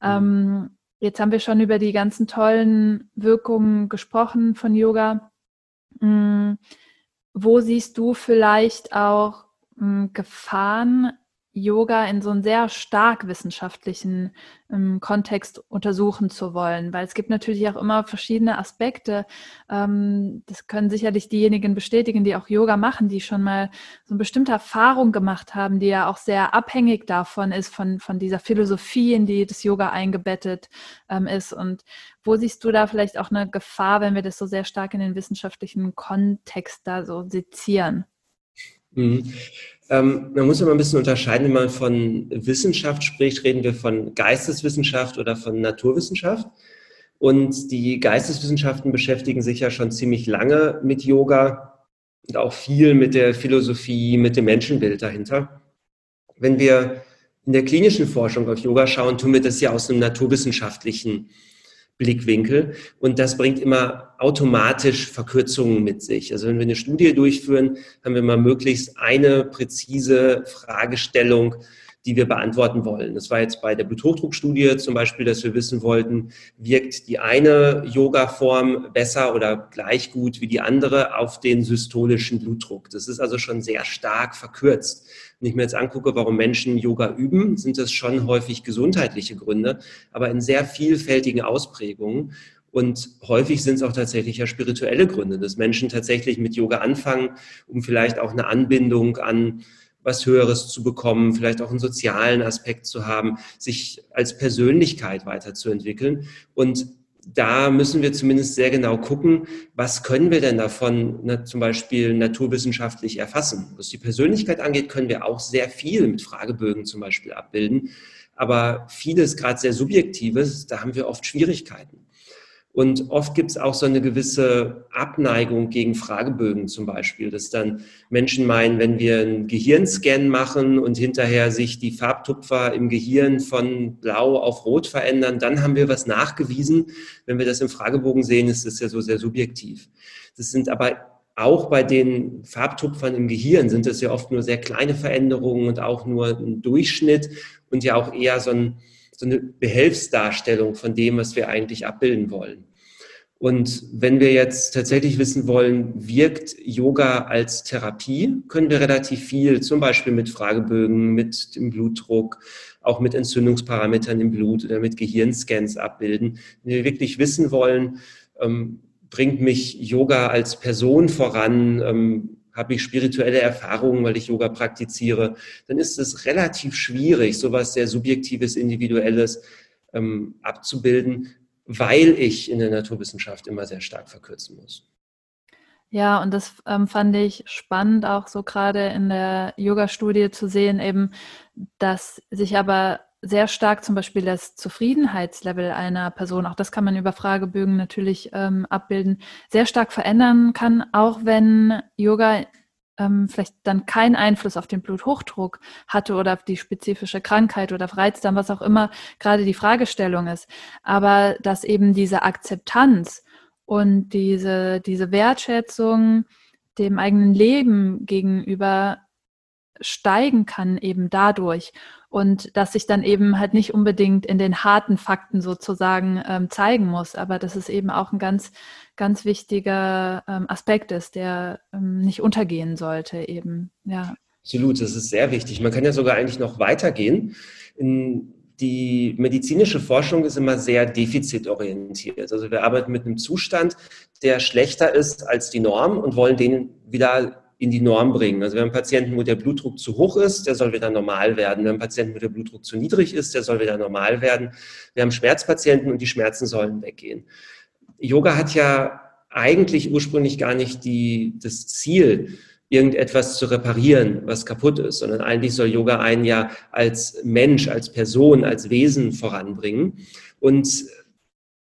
Mhm. Ähm, jetzt haben wir schon über die ganzen tollen Wirkungen gesprochen von Yoga. Mhm. Wo siehst du vielleicht auch Gefahren Yoga in so einem sehr stark wissenschaftlichen ähm, Kontext untersuchen zu wollen, weil es gibt natürlich auch immer verschiedene Aspekte. Ähm, das können sicherlich diejenigen bestätigen, die auch Yoga machen, die schon mal so eine bestimmte Erfahrung gemacht haben, die ja auch sehr abhängig davon ist, von, von dieser Philosophie, in die das Yoga eingebettet ähm, ist. Und wo siehst du da vielleicht auch eine Gefahr, wenn wir das so sehr stark in den wissenschaftlichen Kontext da so sezieren? Mhm. Ähm, man muss immer ein bisschen unterscheiden, wenn man von Wissenschaft spricht, reden wir von Geisteswissenschaft oder von Naturwissenschaft. Und die Geisteswissenschaften beschäftigen sich ja schon ziemlich lange mit Yoga und auch viel mit der Philosophie, mit dem Menschenbild dahinter. Wenn wir in der klinischen Forschung auf Yoga schauen, tun wir das ja aus einem naturwissenschaftlichen Blickwinkel. Und das bringt immer automatisch Verkürzungen mit sich. Also wenn wir eine Studie durchführen, haben wir mal möglichst eine präzise Fragestellung, die wir beantworten wollen. Das war jetzt bei der Bluthochdruckstudie zum Beispiel, dass wir wissen wollten, wirkt die eine Yoga-Form besser oder gleich gut wie die andere auf den systolischen Blutdruck. Das ist also schon sehr stark verkürzt. Wenn ich mir jetzt angucke, warum Menschen Yoga üben, sind das schon häufig gesundheitliche Gründe, aber in sehr vielfältigen Ausprägungen. Und häufig sind es auch tatsächlich ja spirituelle Gründe, dass Menschen tatsächlich mit Yoga anfangen, um vielleicht auch eine Anbindung an was Höheres zu bekommen, vielleicht auch einen sozialen Aspekt zu haben, sich als Persönlichkeit weiterzuentwickeln. Und da müssen wir zumindest sehr genau gucken, was können wir denn davon na, zum Beispiel naturwissenschaftlich erfassen. Was die Persönlichkeit angeht, können wir auch sehr viel mit Fragebögen zum Beispiel abbilden. Aber vieles, gerade sehr Subjektives, da haben wir oft Schwierigkeiten. Und oft gibt es auch so eine gewisse Abneigung gegen Fragebögen zum Beispiel, dass dann Menschen meinen, wenn wir einen Gehirnscan machen und hinterher sich die Farbtupfer im Gehirn von blau auf rot verändern, dann haben wir was nachgewiesen. Wenn wir das im Fragebogen sehen, ist das ja so sehr subjektiv. Das sind aber auch bei den Farbtupfern im Gehirn sind das ja oft nur sehr kleine Veränderungen und auch nur ein Durchschnitt und ja auch eher so ein so eine Behelfsdarstellung von dem, was wir eigentlich abbilden wollen. Und wenn wir jetzt tatsächlich wissen wollen, wirkt Yoga als Therapie, können wir relativ viel, zum Beispiel mit Fragebögen, mit dem Blutdruck, auch mit Entzündungsparametern im Blut oder mit Gehirnscans abbilden. Wenn wir wirklich wissen wollen, ähm, bringt mich Yoga als Person voran, ähm, habe ich spirituelle Erfahrungen, weil ich Yoga praktiziere, dann ist es relativ schwierig, sowas sehr Subjektives, Individuelles ähm, abzubilden, weil ich in der Naturwissenschaft immer sehr stark verkürzen muss. Ja, und das ähm, fand ich spannend, auch so gerade in der Yoga-Studie zu sehen, eben, dass sich aber sehr stark zum Beispiel das Zufriedenheitslevel einer Person, auch das kann man über Fragebögen natürlich ähm, abbilden, sehr stark verändern kann, auch wenn Yoga ähm, vielleicht dann keinen Einfluss auf den Bluthochdruck hatte oder auf die spezifische Krankheit oder auf Reizdarm, was auch immer gerade die Fragestellung ist. Aber dass eben diese Akzeptanz und diese, diese Wertschätzung dem eigenen Leben gegenüber steigen kann eben dadurch und dass sich dann eben halt nicht unbedingt in den harten Fakten sozusagen ähm, zeigen muss, aber dass es eben auch ein ganz, ganz wichtiger ähm, Aspekt ist, der ähm, nicht untergehen sollte eben, ja. Absolut, das ist sehr wichtig. Man kann ja sogar eigentlich noch weitergehen. In die medizinische Forschung ist immer sehr defizitorientiert. Also wir arbeiten mit einem Zustand, der schlechter ist als die Norm und wollen den wieder in die Norm bringen. Also haben einen Patienten, wo der Blutdruck zu hoch ist, der soll wieder normal werden. Haben einen Patienten, wo der Blutdruck zu niedrig ist, der soll wieder normal werden. Wir haben Schmerzpatienten und die Schmerzen sollen weggehen. Yoga hat ja eigentlich ursprünglich gar nicht die, das Ziel, irgendetwas zu reparieren, was kaputt ist, sondern eigentlich soll Yoga einen ja als Mensch, als Person, als Wesen voranbringen. Und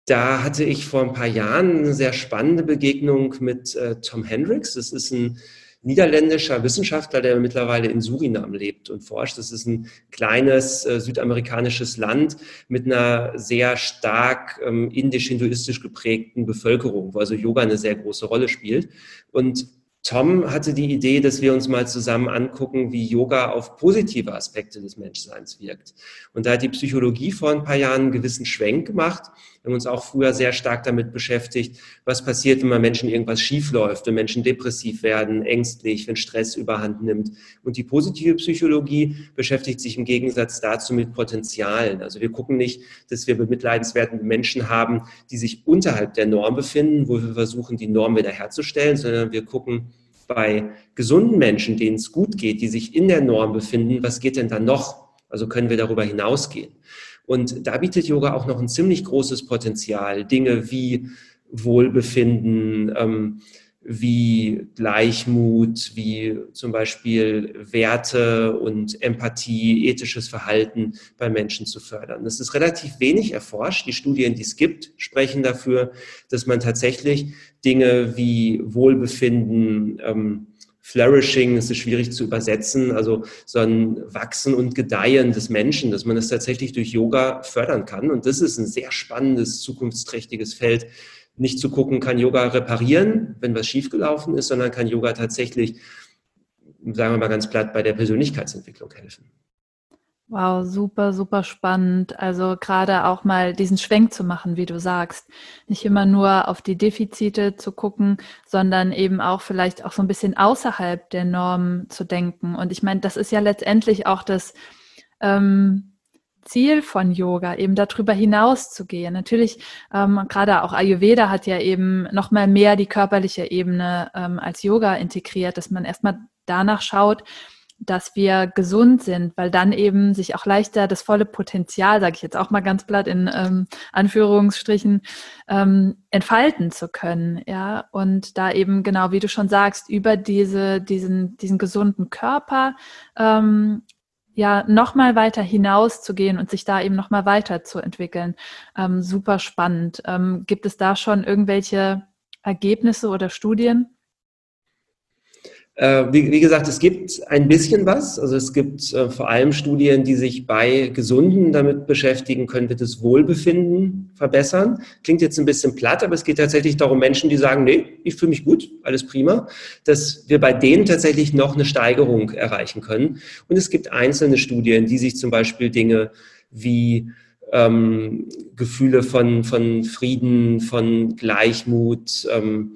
da hatte ich vor ein paar Jahren eine sehr spannende Begegnung mit äh, Tom Hendricks. Das ist ein niederländischer Wissenschaftler, der mittlerweile in Surinam lebt und forscht. Das ist ein kleines äh, südamerikanisches Land mit einer sehr stark ähm, indisch-hinduistisch geprägten Bevölkerung, wo also Yoga eine sehr große Rolle spielt. Und Tom hatte die Idee, dass wir uns mal zusammen angucken, wie Yoga auf positive Aspekte des Menschseins wirkt. Und da hat die Psychologie vor ein paar Jahren einen gewissen Schwenk gemacht. Wir haben uns auch früher sehr stark damit beschäftigt, was passiert, wenn bei Menschen irgendwas schiefläuft, wenn Menschen depressiv werden, ängstlich, wenn Stress überhand nimmt. Und die positive Psychologie beschäftigt sich im Gegensatz dazu mit Potenzialen. Also wir gucken nicht, dass wir bemitleidenswerten Menschen haben, die sich unterhalb der Norm befinden, wo wir versuchen, die Norm wiederherzustellen, sondern wir gucken, bei gesunden Menschen, denen es gut geht, die sich in der Norm befinden, was geht denn da noch? Also können wir darüber hinausgehen. Und da bietet Yoga auch noch ein ziemlich großes Potenzial. Dinge wie Wohlbefinden, ähm, wie Gleichmut, wie zum Beispiel Werte und Empathie, ethisches Verhalten bei Menschen zu fördern. Das ist relativ wenig erforscht. Die Studien, die es gibt, sprechen dafür, dass man tatsächlich Dinge wie Wohlbefinden, ähm, Flourishing, es ist schwierig zu übersetzen, also so ein Wachsen und Gedeihen des Menschen, dass man das tatsächlich durch Yoga fördern kann. Und das ist ein sehr spannendes, zukunftsträchtiges Feld, nicht zu gucken, kann Yoga reparieren, wenn was schiefgelaufen ist, sondern kann Yoga tatsächlich, sagen wir mal ganz platt, bei der Persönlichkeitsentwicklung helfen. Wow, super, super spannend. Also gerade auch mal diesen Schwenk zu machen, wie du sagst. Nicht immer nur auf die Defizite zu gucken, sondern eben auch vielleicht auch so ein bisschen außerhalb der Norm zu denken. Und ich meine, das ist ja letztendlich auch das ähm, Ziel von Yoga, eben darüber hinaus zu gehen. Natürlich, ähm, gerade auch Ayurveda hat ja eben noch mal mehr die körperliche Ebene ähm, als Yoga integriert, dass man erstmal danach schaut, dass wir gesund sind, weil dann eben sich auch leichter das volle Potenzial, sage ich jetzt auch mal ganz platt in ähm, Anführungsstrichen, ähm, entfalten zu können, ja und da eben genau wie du schon sagst über diese diesen diesen gesunden Körper ähm, ja noch mal weiter hinaus zu gehen und sich da eben noch mal weiter zu ähm, super spannend. Ähm, gibt es da schon irgendwelche Ergebnisse oder Studien? Äh, wie, wie, gesagt, es gibt ein bisschen was. Also es gibt äh, vor allem Studien, die sich bei Gesunden damit beschäftigen, können wir das Wohlbefinden verbessern. Klingt jetzt ein bisschen platt, aber es geht tatsächlich darum, Menschen, die sagen, nee, ich fühle mich gut, alles prima, dass wir bei denen tatsächlich noch eine Steigerung erreichen können. Und es gibt einzelne Studien, die sich zum Beispiel Dinge wie ähm, Gefühle von, von Frieden, von Gleichmut, ähm,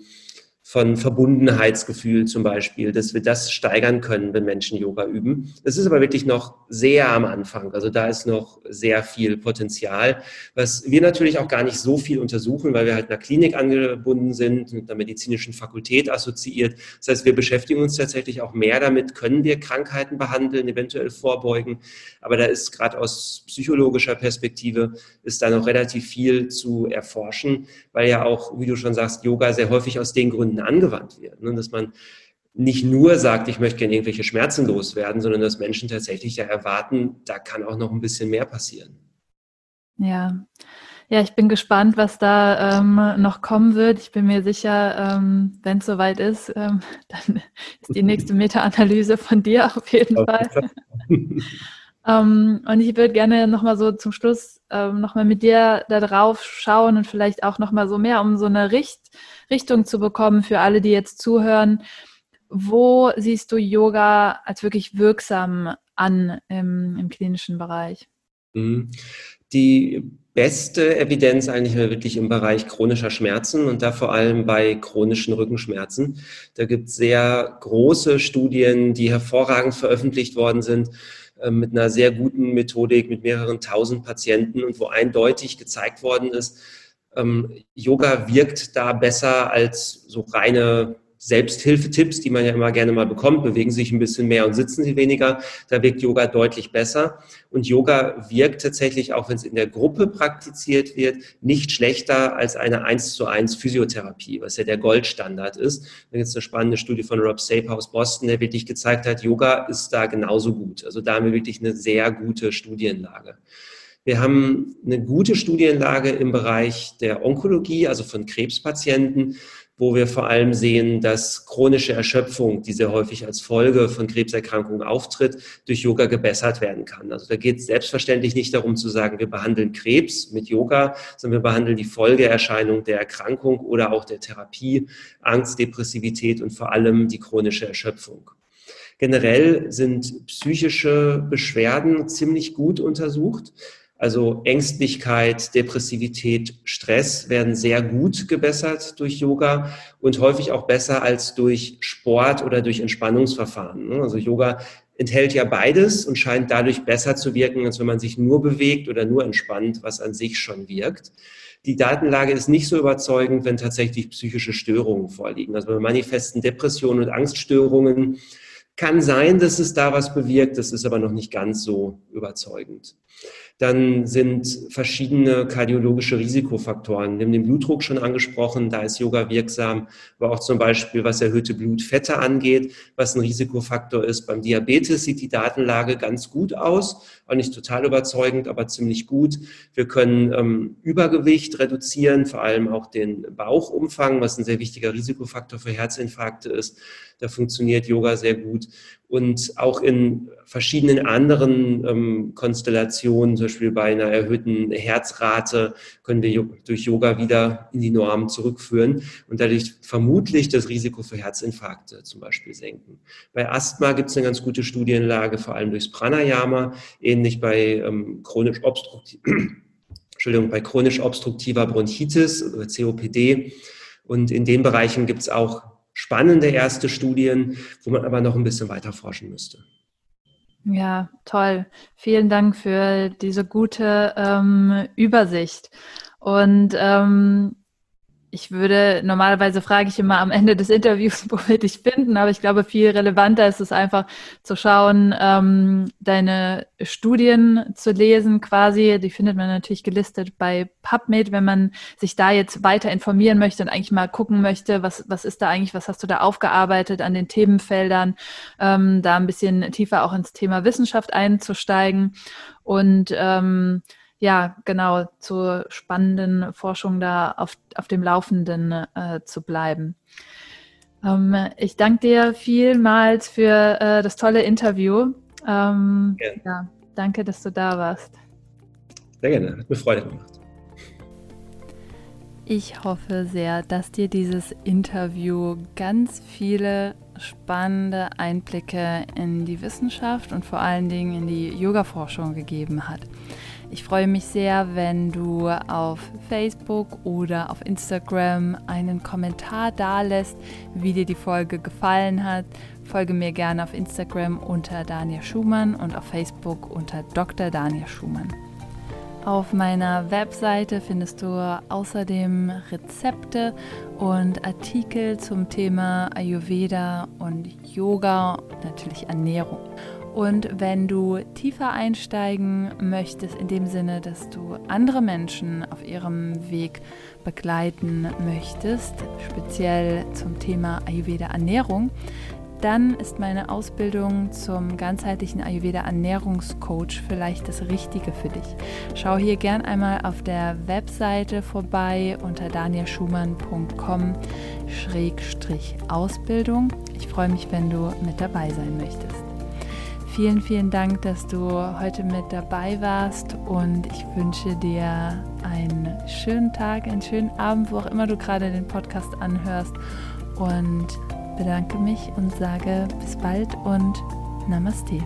von Verbundenheitsgefühl zum Beispiel, dass wir das steigern können, wenn Menschen Yoga üben. Das ist aber wirklich noch sehr am Anfang. Also da ist noch sehr viel Potenzial, was wir natürlich auch gar nicht so viel untersuchen, weil wir halt einer Klinik angebunden sind, mit einer medizinischen Fakultät assoziiert. Das heißt, wir beschäftigen uns tatsächlich auch mehr damit, können wir Krankheiten behandeln, eventuell vorbeugen. Aber da ist gerade aus psychologischer Perspektive ist da noch relativ viel zu erforschen, weil ja auch, wie du schon sagst, Yoga sehr häufig aus den Gründen angewandt wird. Ne? Dass man nicht nur sagt, ich möchte gerne irgendwelche Schmerzen loswerden, sondern dass Menschen tatsächlich ja erwarten, da kann auch noch ein bisschen mehr passieren. Ja. Ja, ich bin gespannt, was da ähm, noch kommen wird. Ich bin mir sicher, ähm, wenn es soweit ist, ähm, dann ist die nächste Meta-Analyse von dir auf jeden Fall. Ähm, und ich würde gerne nochmal so zum Schluss ähm, nochmal mit dir da drauf schauen und vielleicht auch nochmal so mehr, um so eine Richt Richtung zu bekommen für alle, die jetzt zuhören. Wo siehst du Yoga als wirklich wirksam an im, im klinischen Bereich? Mhm. Die beste Evidenz eigentlich wirklich im Bereich chronischer Schmerzen und da vor allem bei chronischen Rückenschmerzen. Da gibt es sehr große Studien, die hervorragend veröffentlicht worden sind mit einer sehr guten Methodik mit mehreren tausend Patienten und wo eindeutig gezeigt worden ist, ähm, Yoga wirkt da besser als so reine Selbsthilfetipps, die man ja immer gerne mal bekommt, bewegen sich ein bisschen mehr und sitzen sie weniger. Da wirkt Yoga deutlich besser. Und Yoga wirkt tatsächlich, auch wenn es in der Gruppe praktiziert wird, nicht schlechter als eine 1 zu 1 Physiotherapie, was ja der Goldstandard ist. Da gibt es eine spannende Studie von Rob Sape aus Boston, der wirklich gezeigt hat, Yoga ist da genauso gut. Also da haben wir wirklich eine sehr gute Studienlage. Wir haben eine gute Studienlage im Bereich der Onkologie, also von Krebspatienten, wo wir vor allem sehen, dass chronische Erschöpfung, die sehr häufig als Folge von Krebserkrankungen auftritt, durch Yoga gebessert werden kann. Also da geht es selbstverständlich nicht darum zu sagen, wir behandeln Krebs mit Yoga, sondern wir behandeln die Folgeerscheinung der Erkrankung oder auch der Therapie, Angst, Depressivität und vor allem die chronische Erschöpfung. Generell sind psychische Beschwerden ziemlich gut untersucht. Also Ängstlichkeit, Depressivität, Stress werden sehr gut gebessert durch Yoga und häufig auch besser als durch Sport oder durch Entspannungsverfahren. Also Yoga enthält ja beides und scheint dadurch besser zu wirken, als wenn man sich nur bewegt oder nur entspannt, was an sich schon wirkt. Die Datenlage ist nicht so überzeugend, wenn tatsächlich psychische Störungen vorliegen. Also bei manifesten Depressionen und Angststörungen kann sein, dass es da was bewirkt, das ist aber noch nicht ganz so überzeugend. Dann sind verschiedene kardiologische Risikofaktoren. Wir haben den Blutdruck schon angesprochen, da ist Yoga wirksam, aber auch zum Beispiel, was erhöhte Blutfette angeht, was ein Risikofaktor ist. Beim Diabetes sieht die Datenlage ganz gut aus, auch nicht total überzeugend, aber ziemlich gut. Wir können ähm, Übergewicht reduzieren, vor allem auch den Bauchumfang, was ein sehr wichtiger Risikofaktor für Herzinfarkte ist. Da funktioniert Yoga sehr gut. Und auch in verschiedenen anderen ähm, Konstellationen, zum Beispiel bei einer erhöhten Herzrate, können wir durch Yoga wieder in die Norm zurückführen und dadurch vermutlich das Risiko für Herzinfarkte zum Beispiel senken. Bei Asthma gibt es eine ganz gute Studienlage, vor allem durchs Pranayama, ähnlich bei ähm, chronisch obstruktiv Entschuldigung, bei chronisch obstruktiver Bronchitis oder COPD. Und in den Bereichen gibt es auch spannende erste Studien, wo man aber noch ein bisschen weiter forschen müsste. Ja, toll. Vielen Dank für diese gute ähm, Übersicht. Und ähm, ich würde, normalerweise frage ich immer am Ende des Interviews, wo wir dich finden, aber ich glaube, viel relevanter ist es einfach zu schauen, ähm, deine Studien zu lesen quasi. Die findet man natürlich gelistet bei PubMed, wenn man sich da jetzt weiter informieren möchte und eigentlich mal gucken möchte, was, was ist da eigentlich, was hast du da aufgearbeitet an den Themenfeldern, ähm, da ein bisschen tiefer auch ins Thema Wissenschaft einzusteigen und ähm, ja, genau, zur spannenden Forschung da auf, auf dem Laufenden äh, zu bleiben. Ähm, ich danke dir vielmals für äh, das tolle Interview. Ähm, ja. ja, danke, dass du da warst. Sehr gerne, hat mir Freude gemacht. Ich hoffe sehr, dass dir dieses Interview ganz viele spannende Einblicke in die Wissenschaft und vor allen Dingen in die Yoga-Forschung gegeben hat. Ich freue mich sehr, wenn du auf Facebook oder auf Instagram einen Kommentar dalässt, wie dir die Folge gefallen hat. Folge mir gerne auf Instagram unter Daniel Schumann und auf Facebook unter Dr. Daniel Schumann. Auf meiner Webseite findest du außerdem Rezepte und Artikel zum Thema Ayurveda und Yoga und natürlich Ernährung. Und wenn du tiefer einsteigen möchtest, in dem Sinne, dass du andere Menschen auf ihrem Weg begleiten möchtest, speziell zum Thema Ayurveda Ernährung, dann ist meine Ausbildung zum ganzheitlichen Ayurveda Ernährungscoach vielleicht das Richtige für dich. Schau hier gern einmal auf der Webseite vorbei unter danielschumann.com-ausbildung. Ich freue mich, wenn du mit dabei sein möchtest. Vielen, vielen Dank, dass du heute mit dabei warst und ich wünsche dir einen schönen Tag, einen schönen Abend, wo auch immer du gerade den Podcast anhörst und bedanke mich und sage bis bald und Namaste.